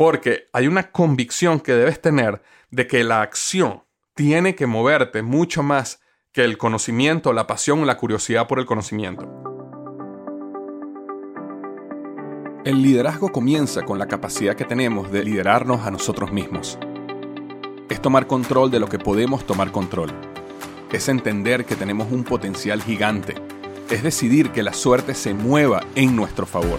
Porque hay una convicción que debes tener de que la acción tiene que moverte mucho más que el conocimiento, la pasión o la curiosidad por el conocimiento. El liderazgo comienza con la capacidad que tenemos de liderarnos a nosotros mismos. Es tomar control de lo que podemos tomar control. Es entender que tenemos un potencial gigante. Es decidir que la suerte se mueva en nuestro favor.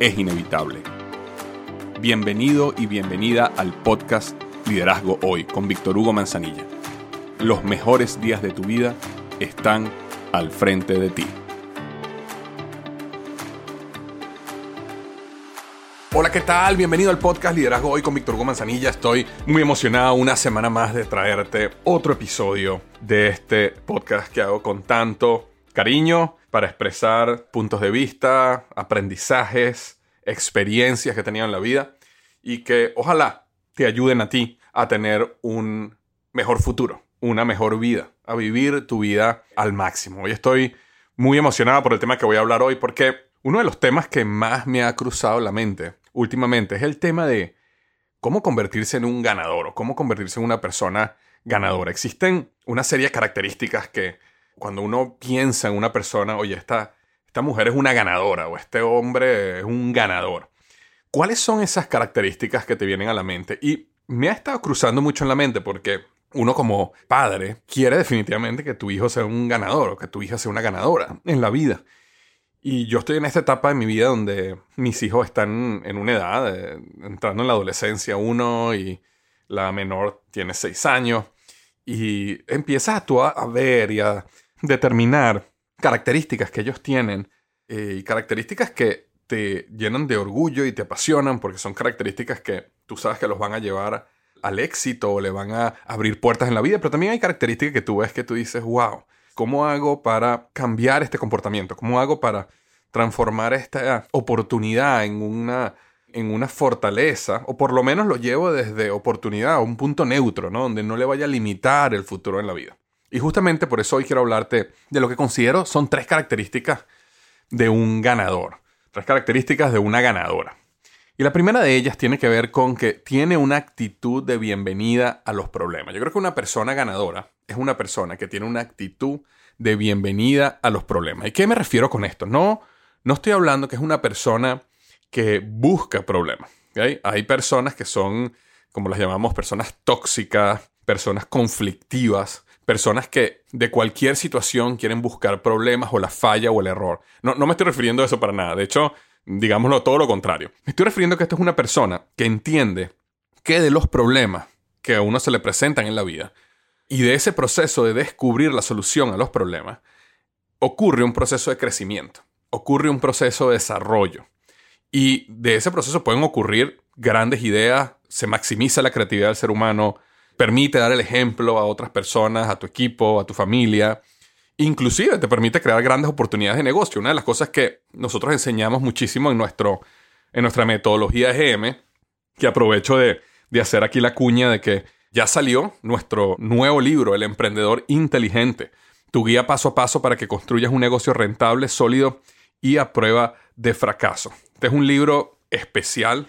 es inevitable. Bienvenido y bienvenida al podcast Liderazgo Hoy con Víctor Hugo Manzanilla. Los mejores días de tu vida están al frente de ti. Hola, ¿qué tal? Bienvenido al podcast Liderazgo Hoy con Víctor Hugo Manzanilla. Estoy muy emocionado una semana más de traerte otro episodio de este podcast que hago con tanto cariño para expresar puntos de vista, aprendizajes, experiencias que tenido en la vida y que ojalá te ayuden a ti a tener un mejor futuro, una mejor vida, a vivir tu vida al máximo. Hoy estoy muy emocionado por el tema que voy a hablar hoy porque uno de los temas que más me ha cruzado la mente últimamente es el tema de cómo convertirse en un ganador o cómo convertirse en una persona ganadora. Existen una serie de características que cuando uno piensa en una persona, oye, esta, esta mujer es una ganadora o este hombre es un ganador. ¿Cuáles son esas características que te vienen a la mente? Y me ha estado cruzando mucho en la mente porque uno como padre quiere definitivamente que tu hijo sea un ganador o que tu hija sea una ganadora en la vida. Y yo estoy en esta etapa de mi vida donde mis hijos están en una edad, entrando en la adolescencia, uno y la menor tiene seis años, y empiezas a, a ver y a determinar características que ellos tienen eh, y características que te llenan de orgullo y te apasionan porque son características que tú sabes que los van a llevar al éxito o le van a abrir puertas en la vida, pero también hay características que tú ves que tú dices, wow, ¿cómo hago para cambiar este comportamiento? ¿Cómo hago para transformar esta oportunidad en una, en una fortaleza? O por lo menos lo llevo desde oportunidad a un punto neutro, ¿no? Donde no le vaya a limitar el futuro en la vida. Y justamente por eso hoy quiero hablarte de lo que considero son tres características de un ganador, tres características de una ganadora. Y la primera de ellas tiene que ver con que tiene una actitud de bienvenida a los problemas. Yo creo que una persona ganadora es una persona que tiene una actitud de bienvenida a los problemas. ¿Y qué me refiero con esto? No, no estoy hablando que es una persona que busca problemas. Hay personas que son, como las llamamos, personas tóxicas, personas conflictivas, personas que de cualquier situación quieren buscar problemas o la falla o el error. No, no me estoy refiriendo a eso para nada. De hecho, digámoslo todo lo contrario. Me estoy refiriendo a que esta es una persona que entiende que de los problemas que a uno se le presentan en la vida y de ese proceso de descubrir la solución a los problemas, ocurre un proceso de crecimiento, ocurre un proceso de desarrollo. Y de ese proceso pueden ocurrir grandes ideas, se maximiza la creatividad del ser humano, permite dar el ejemplo a otras personas, a tu equipo, a tu familia. Inclusive te permite crear grandes oportunidades de negocio. Una de las cosas que nosotros enseñamos muchísimo en, nuestro, en nuestra metodología EGM, que aprovecho de, de hacer aquí la cuña de que ya salió nuestro nuevo libro, El Emprendedor Inteligente, tu guía paso a paso para que construyas un negocio rentable, sólido y a prueba de fracaso. Este es un libro especial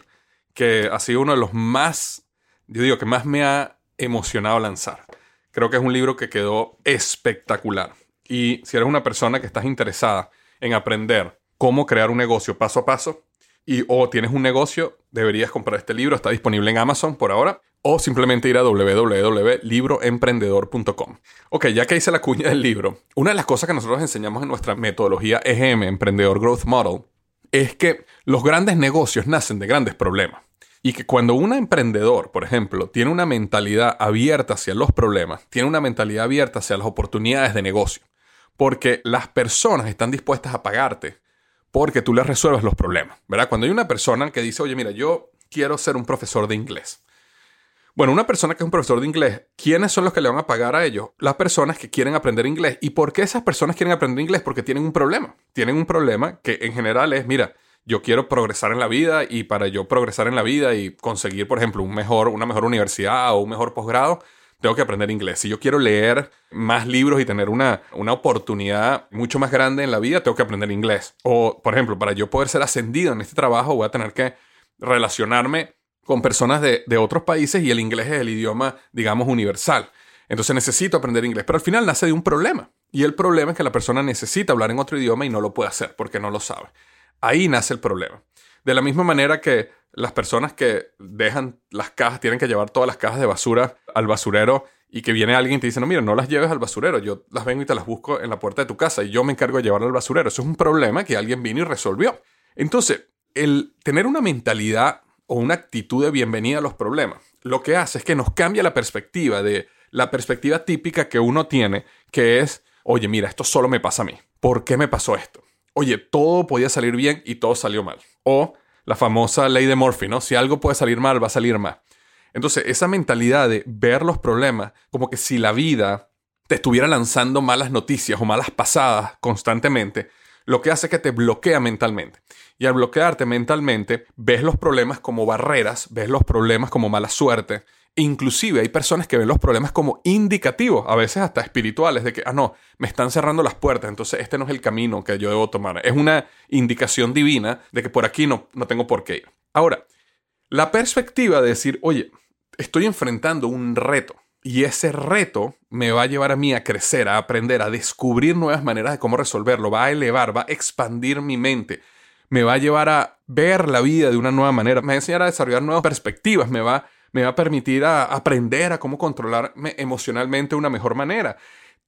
que ha sido uno de los más, yo digo, que más me ha emocionado lanzar. Creo que es un libro que quedó espectacular. Y si eres una persona que estás interesada en aprender cómo crear un negocio paso a paso y o tienes un negocio, deberías comprar este libro. Está disponible en Amazon por ahora o simplemente ir a www.libroemprendedor.com. Ok, ya que hice la cuña del libro, una de las cosas que nosotros enseñamos en nuestra metodología EGM, Emprendedor Growth Model, es que los grandes negocios nacen de grandes problemas. Y que cuando un emprendedor, por ejemplo, tiene una mentalidad abierta hacia los problemas, tiene una mentalidad abierta hacia las oportunidades de negocio, porque las personas están dispuestas a pagarte porque tú les resuelves los problemas, ¿verdad? Cuando hay una persona que dice, oye, mira, yo quiero ser un profesor de inglés. Bueno, una persona que es un profesor de inglés, ¿quiénes son los que le van a pagar a ellos? Las personas que quieren aprender inglés. ¿Y por qué esas personas quieren aprender inglés? Porque tienen un problema. Tienen un problema que en general es, mira, yo quiero progresar en la vida y para yo progresar en la vida y conseguir, por ejemplo, un mejor, una mejor universidad o un mejor posgrado, tengo que aprender inglés. Si yo quiero leer más libros y tener una, una oportunidad mucho más grande en la vida, tengo que aprender inglés. O, por ejemplo, para yo poder ser ascendido en este trabajo, voy a tener que relacionarme con personas de, de otros países y el inglés es el idioma, digamos, universal. Entonces necesito aprender inglés, pero al final nace de un problema. Y el problema es que la persona necesita hablar en otro idioma y no lo puede hacer porque no lo sabe. Ahí nace el problema. De la misma manera que las personas que dejan las cajas, tienen que llevar todas las cajas de basura al basurero y que viene alguien y te dice, no, mira, no las lleves al basurero, yo las vengo y te las busco en la puerta de tu casa y yo me encargo de llevarlas al basurero. Eso es un problema que alguien vino y resolvió. Entonces, el tener una mentalidad o una actitud de bienvenida a los problemas, lo que hace es que nos cambia la perspectiva de la perspectiva típica que uno tiene, que es, oye, mira, esto solo me pasa a mí. ¿Por qué me pasó esto? Oye, todo podía salir bien y todo salió mal. O la famosa ley de Murphy, ¿no? Si algo puede salir mal, va a salir mal. Entonces, esa mentalidad de ver los problemas como que si la vida te estuviera lanzando malas noticias o malas pasadas constantemente, lo que hace es que te bloquea mentalmente. Y al bloquearte mentalmente, ves los problemas como barreras, ves los problemas como mala suerte. Inclusive hay personas que ven los problemas como indicativos, a veces hasta espirituales, de que, ah, no, me están cerrando las puertas, entonces este no es el camino que yo debo tomar. Es una indicación divina de que por aquí no, no tengo por qué ir. Ahora, la perspectiva de decir, oye, estoy enfrentando un reto y ese reto me va a llevar a mí a crecer, a aprender, a descubrir nuevas maneras de cómo resolverlo, va a elevar, va a expandir mi mente, me va a llevar a ver la vida de una nueva manera, me va a enseñar a desarrollar nuevas perspectivas, me va, me va a permitir aprender a cómo controlarme emocionalmente de una mejor manera.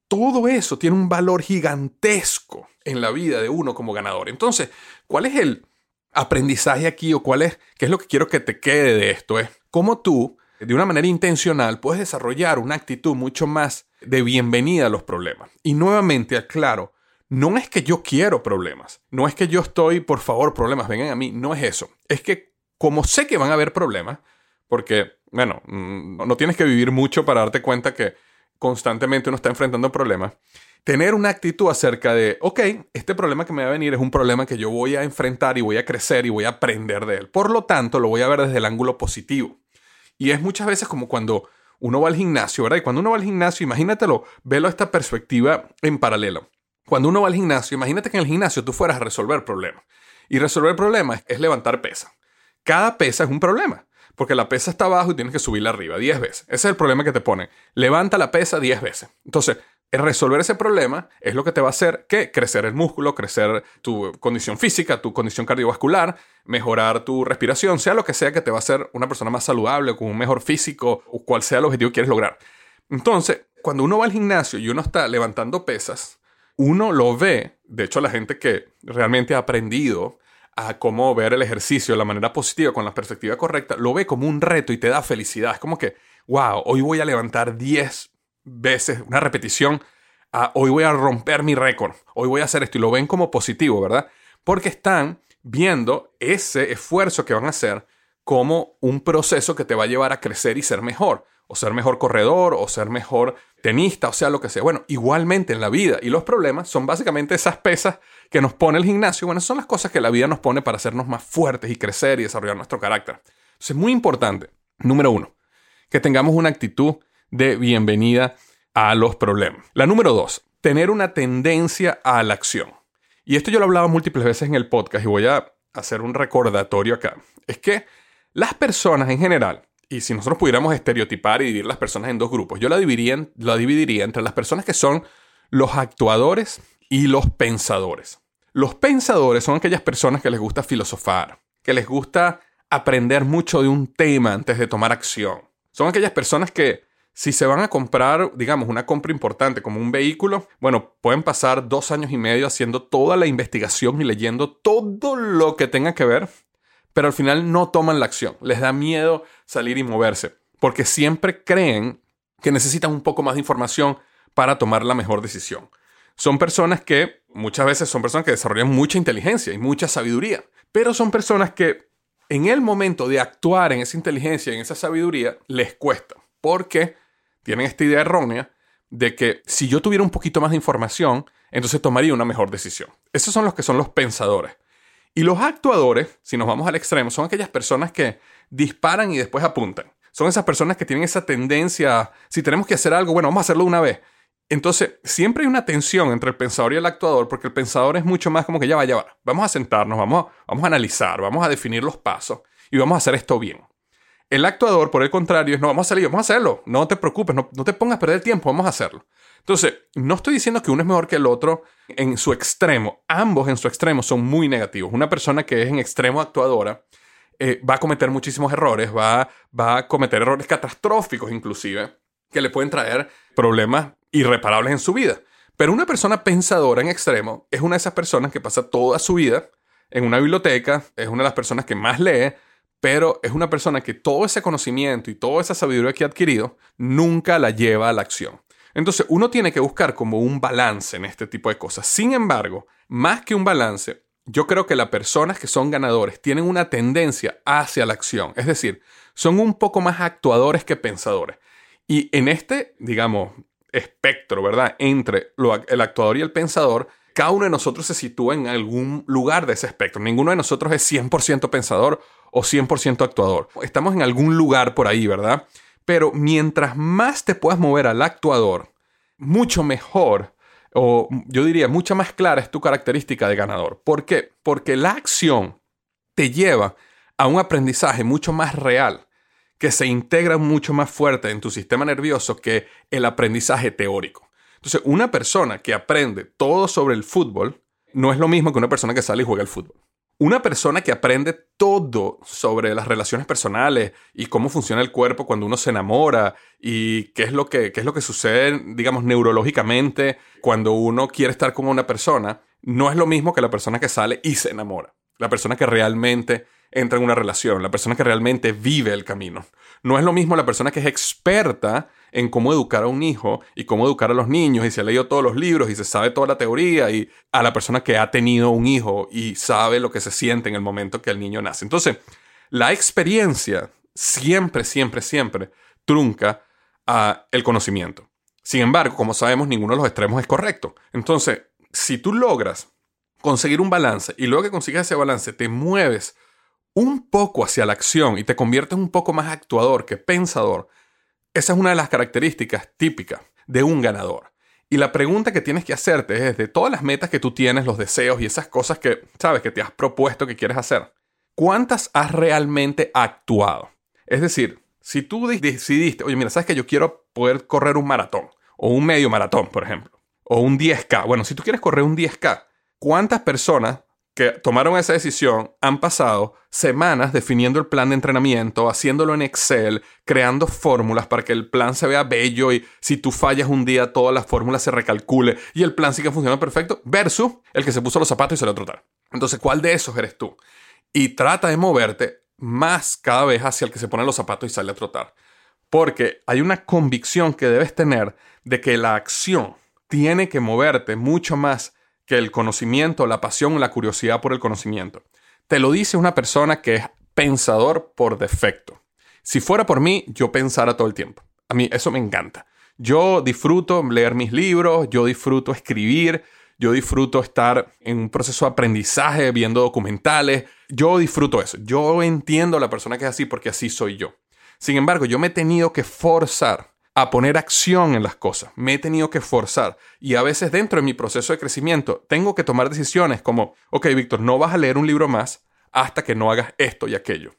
Todo eso tiene un valor gigantesco en la vida de uno como ganador. Entonces, ¿cuál es el aprendizaje aquí o cuál es, qué es lo que quiero que te quede de esto? Es cómo tú de una manera intencional, puedes desarrollar una actitud mucho más de bienvenida a los problemas. Y nuevamente aclaro, no es que yo quiero problemas, no es que yo estoy, por favor, problemas, vengan a mí, no es eso. Es que como sé que van a haber problemas, porque, bueno, mm, no tienes que vivir mucho para darte cuenta que constantemente uno está enfrentando problemas, tener una actitud acerca de, ok, este problema que me va a venir es un problema que yo voy a enfrentar y voy a crecer y voy a aprender de él. Por lo tanto, lo voy a ver desde el ángulo positivo. Y es muchas veces como cuando uno va al gimnasio, ¿verdad? Y cuando uno va al gimnasio, imagínatelo, velo esta perspectiva en paralelo. Cuando uno va al gimnasio, imagínate que en el gimnasio tú fueras a resolver problemas. Y resolver problemas es levantar pesa. Cada pesa es un problema, porque la pesa está abajo y tienes que subirla arriba 10 veces. Ese es el problema que te pone. Levanta la pesa 10 veces. Entonces, resolver ese problema es lo que te va a hacer que crecer el músculo, crecer tu condición física, tu condición cardiovascular, mejorar tu respiración, sea lo que sea que te va a hacer una persona más saludable, con un mejor físico o cual sea el objetivo que quieres lograr. Entonces, cuando uno va al gimnasio y uno está levantando pesas, uno lo ve, de hecho la gente que realmente ha aprendido a cómo ver el ejercicio de la manera positiva, con la perspectiva correcta, lo ve como un reto y te da felicidad. Es como que, wow, hoy voy a levantar 10 veces, una repetición, hoy voy a romper mi récord, hoy voy a hacer esto y lo ven como positivo, ¿verdad? Porque están viendo ese esfuerzo que van a hacer como un proceso que te va a llevar a crecer y ser mejor, o ser mejor corredor, o ser mejor tenista, o sea, lo que sea. Bueno, igualmente en la vida. Y los problemas son básicamente esas pesas que nos pone el gimnasio. Bueno, son las cosas que la vida nos pone para hacernos más fuertes y crecer y desarrollar nuestro carácter. Entonces, es muy importante, número uno, que tengamos una actitud de bienvenida a los problemas. La número dos, tener una tendencia a la acción. Y esto yo lo he hablado múltiples veces en el podcast y voy a hacer un recordatorio acá. Es que las personas en general, y si nosotros pudiéramos estereotipar y dividir las personas en dos grupos, yo la dividiría, la dividiría entre las personas que son los actuadores y los pensadores. Los pensadores son aquellas personas que les gusta filosofar, que les gusta aprender mucho de un tema antes de tomar acción. Son aquellas personas que si se van a comprar, digamos, una compra importante como un vehículo, bueno, pueden pasar dos años y medio haciendo toda la investigación y leyendo todo lo que tenga que ver, pero al final no toman la acción. Les da miedo salir y moverse, porque siempre creen que necesitan un poco más de información para tomar la mejor decisión. son personas que muchas veces son personas que desarrollan mucha inteligencia y mucha sabiduría, pero son personas que en el momento de actuar en esa inteligencia, en esa sabiduría, les cuesta, porque tienen esta idea errónea de que si yo tuviera un poquito más de información, entonces tomaría una mejor decisión. Esos son los que son los pensadores. Y los actuadores, si nos vamos al extremo, son aquellas personas que disparan y después apuntan. Son esas personas que tienen esa tendencia, si tenemos que hacer algo, bueno, vamos a hacerlo una vez. Entonces, siempre hay una tensión entre el pensador y el actuador, porque el pensador es mucho más como que ya va, ya va. Vamos a sentarnos, vamos, vamos a analizar, vamos a definir los pasos y vamos a hacer esto bien. El actuador, por el contrario, es no, vamos a salir, vamos a hacerlo. No te preocupes, no, te pongas a perder tiempo, vamos a hacerlo. Entonces, no estoy diciendo que uno es mejor que el otro en su extremo. Ambos en su extremo son muy negativos. Una persona que es en extremo actuadora eh, va a cometer muchísimos errores, va, va a cometer errores catastróficos inclusive, que le pueden traer problemas irreparables en su vida. Pero una persona pensadora en extremo es una de esas personas que pasa toda su vida en una biblioteca, es una de las personas que más lee, pero es una persona que todo ese conocimiento y toda esa sabiduría que ha adquirido nunca la lleva a la acción. Entonces uno tiene que buscar como un balance en este tipo de cosas. Sin embargo, más que un balance, yo creo que las personas que son ganadores tienen una tendencia hacia la acción. Es decir, son un poco más actuadores que pensadores. Y en este, digamos, espectro, ¿verdad? Entre el actuador y el pensador, cada uno de nosotros se sitúa en algún lugar de ese espectro. Ninguno de nosotros es 100% pensador o 100% actuador. Estamos en algún lugar por ahí, ¿verdad? Pero mientras más te puedas mover al actuador, mucho mejor, o yo diría, mucha más clara es tu característica de ganador. ¿Por qué? Porque la acción te lleva a un aprendizaje mucho más real, que se integra mucho más fuerte en tu sistema nervioso que el aprendizaje teórico. Entonces, una persona que aprende todo sobre el fútbol no es lo mismo que una persona que sale y juega al fútbol. Una persona que aprende todo sobre las relaciones personales y cómo funciona el cuerpo cuando uno se enamora y qué es lo que, qué es lo que sucede, digamos, neurológicamente cuando uno quiere estar con una persona, no es lo mismo que la persona que sale y se enamora. La persona que realmente entra en una relación, la persona que realmente vive el camino. No es lo mismo la persona que es experta en cómo educar a un hijo y cómo educar a los niños y se ha leído todos los libros y se sabe toda la teoría y a la persona que ha tenido un hijo y sabe lo que se siente en el momento que el niño nace. Entonces, la experiencia siempre, siempre, siempre trunca a el conocimiento. Sin embargo, como sabemos, ninguno de los extremos es correcto. Entonces, si tú logras conseguir un balance y luego que consigas ese balance te mueves un poco hacia la acción y te conviertes un poco más actuador que pensador, esa es una de las características típicas de un ganador. Y la pregunta que tienes que hacerte es de todas las metas que tú tienes, los deseos y esas cosas que sabes que te has propuesto que quieres hacer, ¿cuántas has realmente actuado? Es decir, si tú decidiste, oye, mira, sabes que yo quiero poder correr un maratón o un medio maratón, por ejemplo, o un 10K. Bueno, si tú quieres correr un 10K, ¿cuántas personas que tomaron esa decisión han pasado semanas definiendo el plan de entrenamiento, haciéndolo en Excel, creando fórmulas para que el plan se vea bello y si tú fallas un día todas las fórmulas se recalcule y el plan siga funcionando perfecto, versus el que se puso los zapatos y salió a trotar. Entonces, ¿cuál de esos eres tú? Y trata de moverte más cada vez hacia el que se pone los zapatos y sale a trotar. Porque hay una convicción que debes tener de que la acción tiene que moverte mucho más que el conocimiento, la pasión, la curiosidad por el conocimiento. Te lo dice una persona que es pensador por defecto. Si fuera por mí, yo pensara todo el tiempo. A mí eso me encanta. Yo disfruto leer mis libros, yo disfruto escribir, yo disfruto estar en un proceso de aprendizaje, viendo documentales. Yo disfruto eso. Yo entiendo a la persona que es así porque así soy yo. Sin embargo, yo me he tenido que forzar a poner acción en las cosas. Me he tenido que forzar. Y a veces dentro de mi proceso de crecimiento tengo que tomar decisiones como, ok, Víctor, no vas a leer un libro más hasta que no hagas esto y aquello.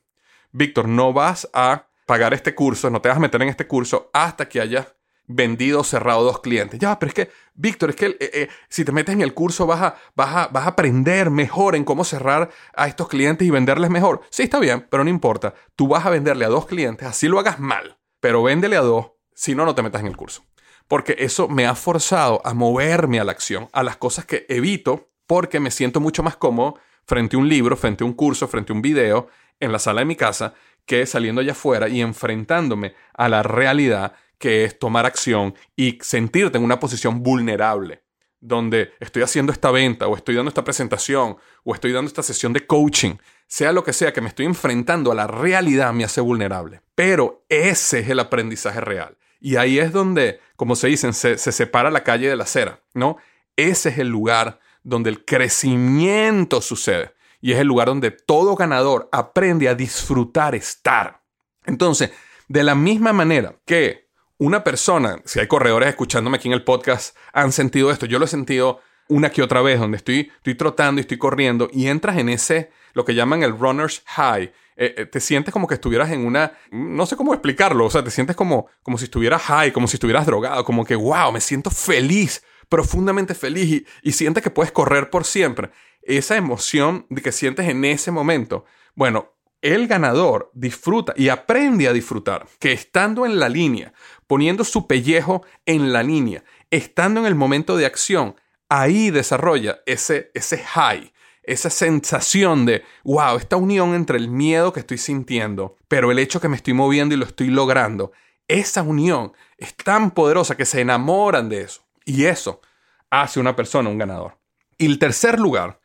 Víctor, no vas a pagar este curso, no te vas a meter en este curso hasta que hayas vendido o cerrado dos clientes. Ya, pero es que, Víctor, es que eh, eh, si te metes en el curso vas a, vas, a, vas a aprender mejor en cómo cerrar a estos clientes y venderles mejor. Sí, está bien, pero no importa. Tú vas a venderle a dos clientes, así lo hagas mal, pero véndele a dos si no, no te metas en el curso. Porque eso me ha forzado a moverme a la acción, a las cosas que evito porque me siento mucho más cómodo frente a un libro, frente a un curso, frente a un video en la sala de mi casa que saliendo allá afuera y enfrentándome a la realidad que es tomar acción y sentirte en una posición vulnerable donde estoy haciendo esta venta o estoy dando esta presentación o estoy dando esta sesión de coaching, sea lo que sea, que me estoy enfrentando a la realidad me hace vulnerable. Pero ese es el aprendizaje real. Y ahí es donde, como se dicen, se, se separa la calle de la acera, ¿no? Ese es el lugar donde el crecimiento sucede. Y es el lugar donde todo ganador aprende a disfrutar estar. Entonces, de la misma manera que una persona, si hay corredores escuchándome aquí en el podcast, han sentido esto, yo lo he sentido una que otra vez, donde estoy, estoy trotando y estoy corriendo y entras en ese, lo que llaman el runner's high. Eh, eh, te sientes como que estuvieras en una, no sé cómo explicarlo, o sea, te sientes como, como si estuvieras high, como si estuvieras drogado, como que, wow, me siento feliz, profundamente feliz y, y sientes que puedes correr por siempre. Esa emoción de que sientes en ese momento, bueno, el ganador disfruta y aprende a disfrutar que estando en la línea, poniendo su pellejo en la línea, estando en el momento de acción, ahí desarrolla ese, ese high, esa sensación de, wow, esta unión entre el miedo que estoy sintiendo, pero el hecho que me estoy moviendo y lo estoy logrando, esa unión es tan poderosa que se enamoran de eso. Y eso hace una persona un ganador. Y el tercer lugar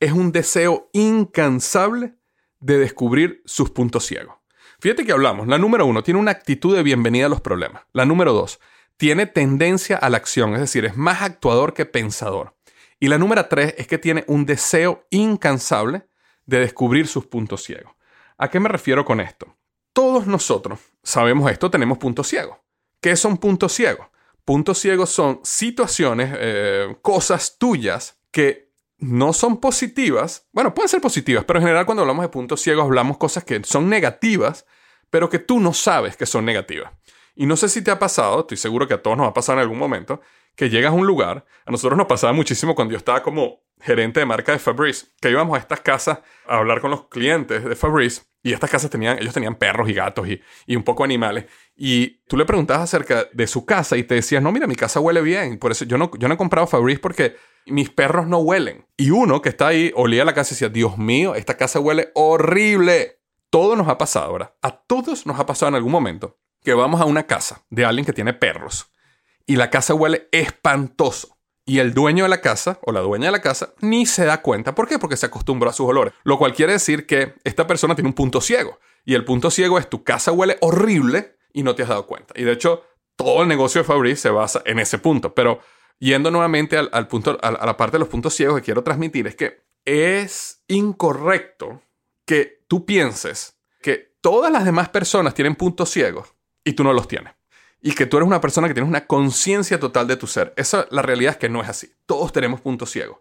es un deseo incansable de descubrir sus puntos ciegos. Fíjate que hablamos, la número uno tiene una actitud de bienvenida a los problemas. La número dos tiene tendencia a la acción, es decir, es más actuador que pensador. Y la número tres es que tiene un deseo incansable de descubrir sus puntos ciegos. ¿A qué me refiero con esto? Todos nosotros sabemos esto, tenemos puntos ciegos. ¿Qué son puntos ciegos? Puntos ciegos son situaciones, eh, cosas tuyas que no son positivas. Bueno, pueden ser positivas, pero en general cuando hablamos de puntos ciegos hablamos cosas que son negativas, pero que tú no sabes que son negativas. Y no sé si te ha pasado, estoy seguro que a todos nos ha pasado en algún momento, que llegas a un lugar, a nosotros nos pasaba muchísimo cuando yo estaba como gerente de marca de Fabrice, que íbamos a estas casas a hablar con los clientes de Fabrice y estas casas tenían, ellos tenían perros y gatos y, y, un poco animales. Y tú le preguntabas acerca de su casa y te decías, no, mira, mi casa huele bien. Por eso yo no, yo no he comprado Fabrice porque mis perros no huelen. Y uno que está ahí olía la casa y decía, Dios mío, esta casa huele horrible. Todo nos ha pasado, ¿verdad? A todos nos ha pasado en algún momento que vamos a una casa de alguien que tiene perros y la casa huele espantoso. Y el dueño de la casa o la dueña de la casa ni se da cuenta. ¿Por qué? Porque se acostumbró a sus olores. Lo cual quiere decir que esta persona tiene un punto ciego. Y el punto ciego es tu casa huele horrible y no te has dado cuenta. Y de hecho, todo el negocio de Fabrice se basa en ese punto. Pero yendo nuevamente al, punto, a, a la parte de los puntos ciegos que quiero transmitir, es que es incorrecto que tú pienses que todas las demás personas tienen puntos ciegos y tú no los tienes y que tú eres una persona que tienes una conciencia total de tu ser. Esa, la realidad es que no es así. Todos tenemos puntos ciegos.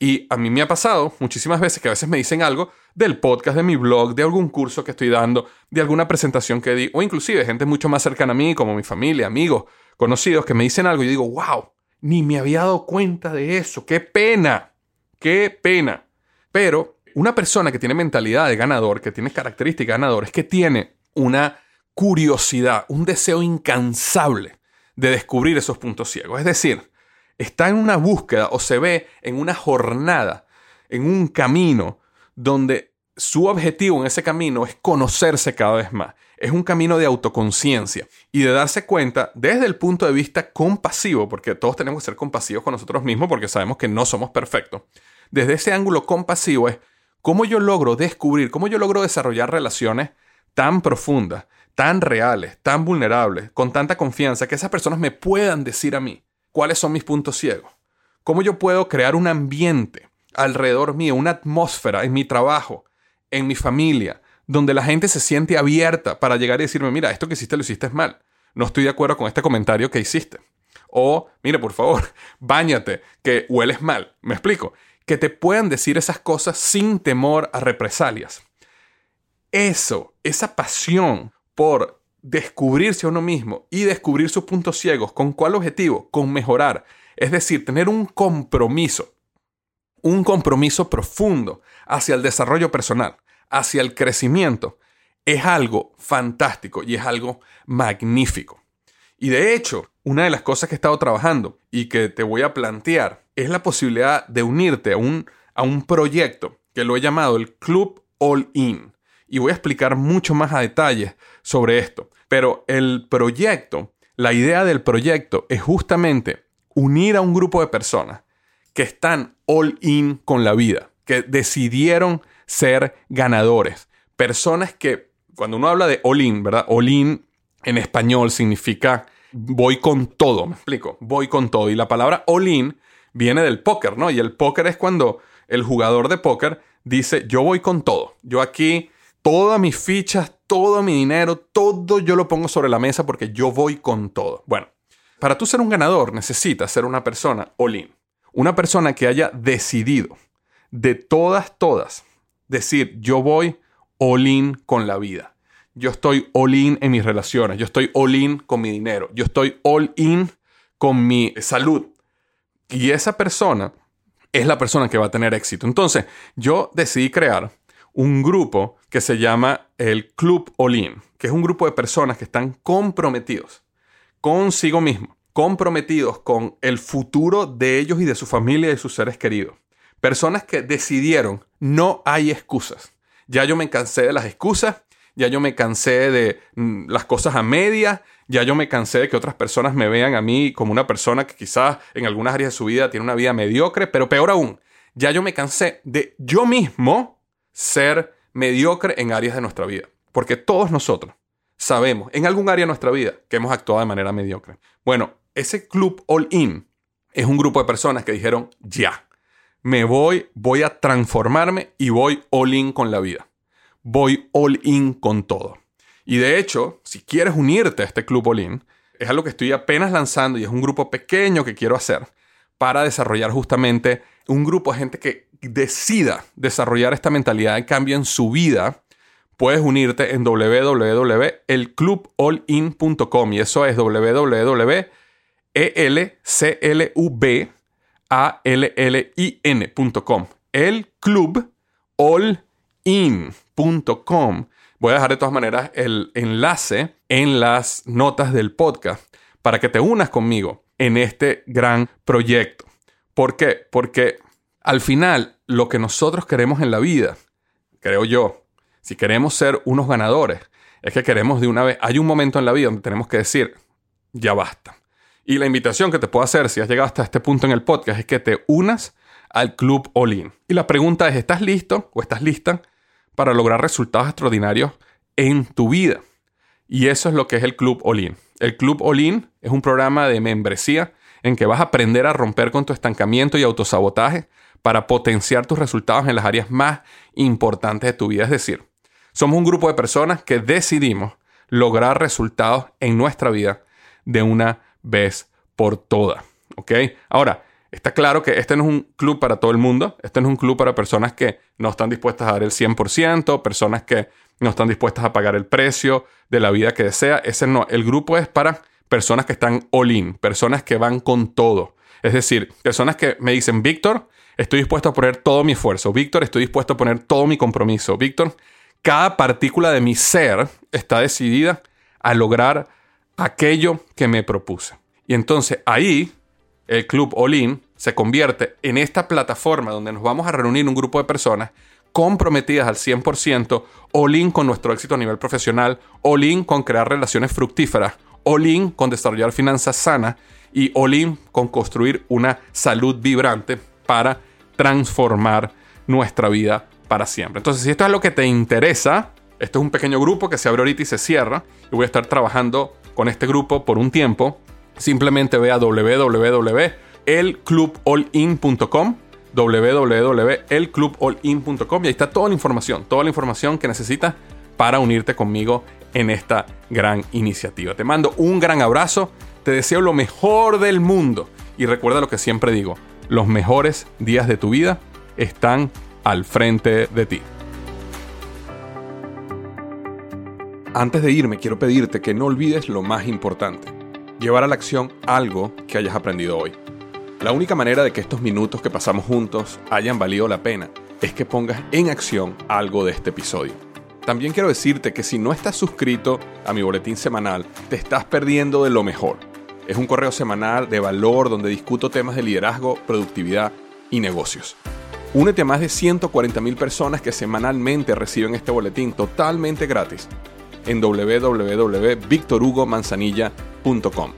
Y a mí me ha pasado muchísimas veces que a veces me dicen algo del podcast, de mi blog, de algún curso que estoy dando, de alguna presentación que di, o inclusive gente mucho más cercana a mí, como mi familia, amigos, conocidos, que me dicen algo y digo, wow, ni me había dado cuenta de eso, qué pena, qué pena. Pero una persona que tiene mentalidad de ganador, que tiene características de ganador, es que tiene una curiosidad, un deseo incansable de descubrir esos puntos ciegos. Es decir, está en una búsqueda o se ve en una jornada, en un camino donde su objetivo en ese camino es conocerse cada vez más. Es un camino de autoconciencia y de darse cuenta desde el punto de vista compasivo, porque todos tenemos que ser compasivos con nosotros mismos porque sabemos que no somos perfectos. Desde ese ángulo compasivo es cómo yo logro descubrir, cómo yo logro desarrollar relaciones tan profundas, tan reales, tan vulnerables, con tanta confianza, que esas personas me puedan decir a mí cuáles son mis puntos ciegos. Cómo yo puedo crear un ambiente alrededor mío, una atmósfera en mi trabajo, en mi familia, donde la gente se siente abierta para llegar y decirme, mira, esto que hiciste lo hiciste mal. No estoy de acuerdo con este comentario que hiciste. O, mira, por favor, báñate, que hueles mal. ¿Me explico? Que te puedan decir esas cosas sin temor a represalias. Eso, esa pasión por descubrirse a uno mismo y descubrir sus puntos ciegos. ¿Con cuál objetivo? Con mejorar. Es decir, tener un compromiso. Un compromiso profundo hacia el desarrollo personal, hacia el crecimiento. Es algo fantástico y es algo magnífico. Y de hecho, una de las cosas que he estado trabajando y que te voy a plantear es la posibilidad de unirte a un, a un proyecto que lo he llamado el Club All In y voy a explicar mucho más a detalle sobre esto. Pero el proyecto, la idea del proyecto es justamente unir a un grupo de personas que están all in con la vida, que decidieron ser ganadores. Personas que, cuando uno habla de all in, ¿verdad? All in en español significa voy con todo, me explico, voy con todo. Y la palabra all in viene del póker, ¿no? Y el póker es cuando el jugador de póker dice, yo voy con todo. Yo aquí, todas mis fichas, todo mi dinero, todo yo lo pongo sobre la mesa porque yo voy con todo. Bueno, para tú ser un ganador necesitas ser una persona all in. Una persona que haya decidido de todas, todas, decir, yo voy all in con la vida. Yo estoy all in en mis relaciones. Yo estoy all in con mi dinero. Yo estoy all in con mi salud. Y esa persona es la persona que va a tener éxito. Entonces, yo decidí crear un grupo que se llama el Club In, que es un grupo de personas que están comprometidos consigo mismo, comprometidos con el futuro de ellos y de su familia y de sus seres queridos. Personas que decidieron, no hay excusas. Ya yo me cansé de las excusas, ya yo me cansé de mm, las cosas a media, ya yo me cansé de que otras personas me vean a mí como una persona que quizás en algunas áreas de su vida tiene una vida mediocre, pero peor aún, ya yo me cansé de yo mismo ser mediocre en áreas de nuestra vida. Porque todos nosotros sabemos en algún área de nuestra vida que hemos actuado de manera mediocre. Bueno, ese club All In es un grupo de personas que dijeron, ya, me voy, voy a transformarme y voy all in con la vida. Voy all in con todo. Y de hecho, si quieres unirte a este club all in, es algo que estoy apenas lanzando y es un grupo pequeño que quiero hacer para desarrollar justamente un grupo de gente que decida desarrollar esta mentalidad de cambio en su vida, puedes unirte en www.elcluballin.com y eso es www.elcluballin.com. Elcluballin.com. Voy a dejar de todas maneras el enlace en las notas del podcast para que te unas conmigo en este gran proyecto. ¿Por qué? Porque al final, lo que nosotros queremos en la vida, creo yo, si queremos ser unos ganadores, es que queremos de una vez, hay un momento en la vida donde tenemos que decir, ya basta. Y la invitación que te puedo hacer si has llegado hasta este punto en el podcast es que te unas al Club All In. Y la pregunta es, ¿estás listo o estás lista para lograr resultados extraordinarios en tu vida? Y eso es lo que es el Club All In. El Club All In es un programa de membresía en que vas a aprender a romper con tu estancamiento y autosabotaje para potenciar tus resultados en las áreas más importantes de tu vida. Es decir, somos un grupo de personas que decidimos lograr resultados en nuestra vida de una vez por todas. ¿Ok? Ahora, está claro que este no es un club para todo el mundo. Este no es un club para personas que no están dispuestas a dar el 100%, personas que no están dispuestas a pagar el precio de la vida que desea. Ese no. El grupo es para personas que están all in, personas que van con todo. Es decir, personas que me dicen, Víctor, Estoy dispuesto a poner todo mi esfuerzo. Víctor, estoy dispuesto a poner todo mi compromiso. Víctor, cada partícula de mi ser está decidida a lograr aquello que me propuse. Y entonces ahí el Club Olin se convierte en esta plataforma donde nos vamos a reunir un grupo de personas comprometidas al 100%, all con nuestro éxito a nivel profesional, all con crear relaciones fructíferas, all con desarrollar finanzas sanas y all con construir una salud vibrante para transformar nuestra vida para siempre. Entonces, si esto es lo que te interesa, esto es un pequeño grupo que se abre ahorita y se cierra. Y voy a estar trabajando con este grupo por un tiempo. Simplemente ve a www.elcluballin.com www.elcluballin.com y ahí está toda la información, toda la información que necesitas para unirte conmigo en esta gran iniciativa. Te mando un gran abrazo, te deseo lo mejor del mundo y recuerda lo que siempre digo, los mejores días de tu vida están al frente de ti. Antes de irme, quiero pedirte que no olvides lo más importante, llevar a la acción algo que hayas aprendido hoy. La única manera de que estos minutos que pasamos juntos hayan valido la pena es que pongas en acción algo de este episodio. También quiero decirte que si no estás suscrito a mi boletín semanal, te estás perdiendo de lo mejor es un correo semanal de valor donde discuto temas de liderazgo, productividad y negocios. Únete a más de 140.000 personas que semanalmente reciben este boletín totalmente gratis en www.victorhugomanzanilla.com.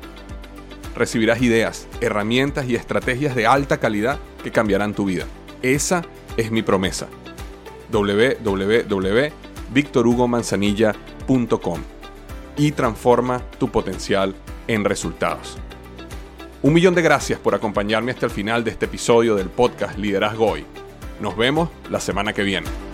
recibirás ideas, herramientas y estrategias de alta calidad que cambiarán tu vida. Esa es mi promesa. www.victorhugomanzanilla.com y transforma tu potencial en resultados. Un millón de gracias por acompañarme hasta el final de este episodio del podcast Liderazgo Hoy. Nos vemos la semana que viene.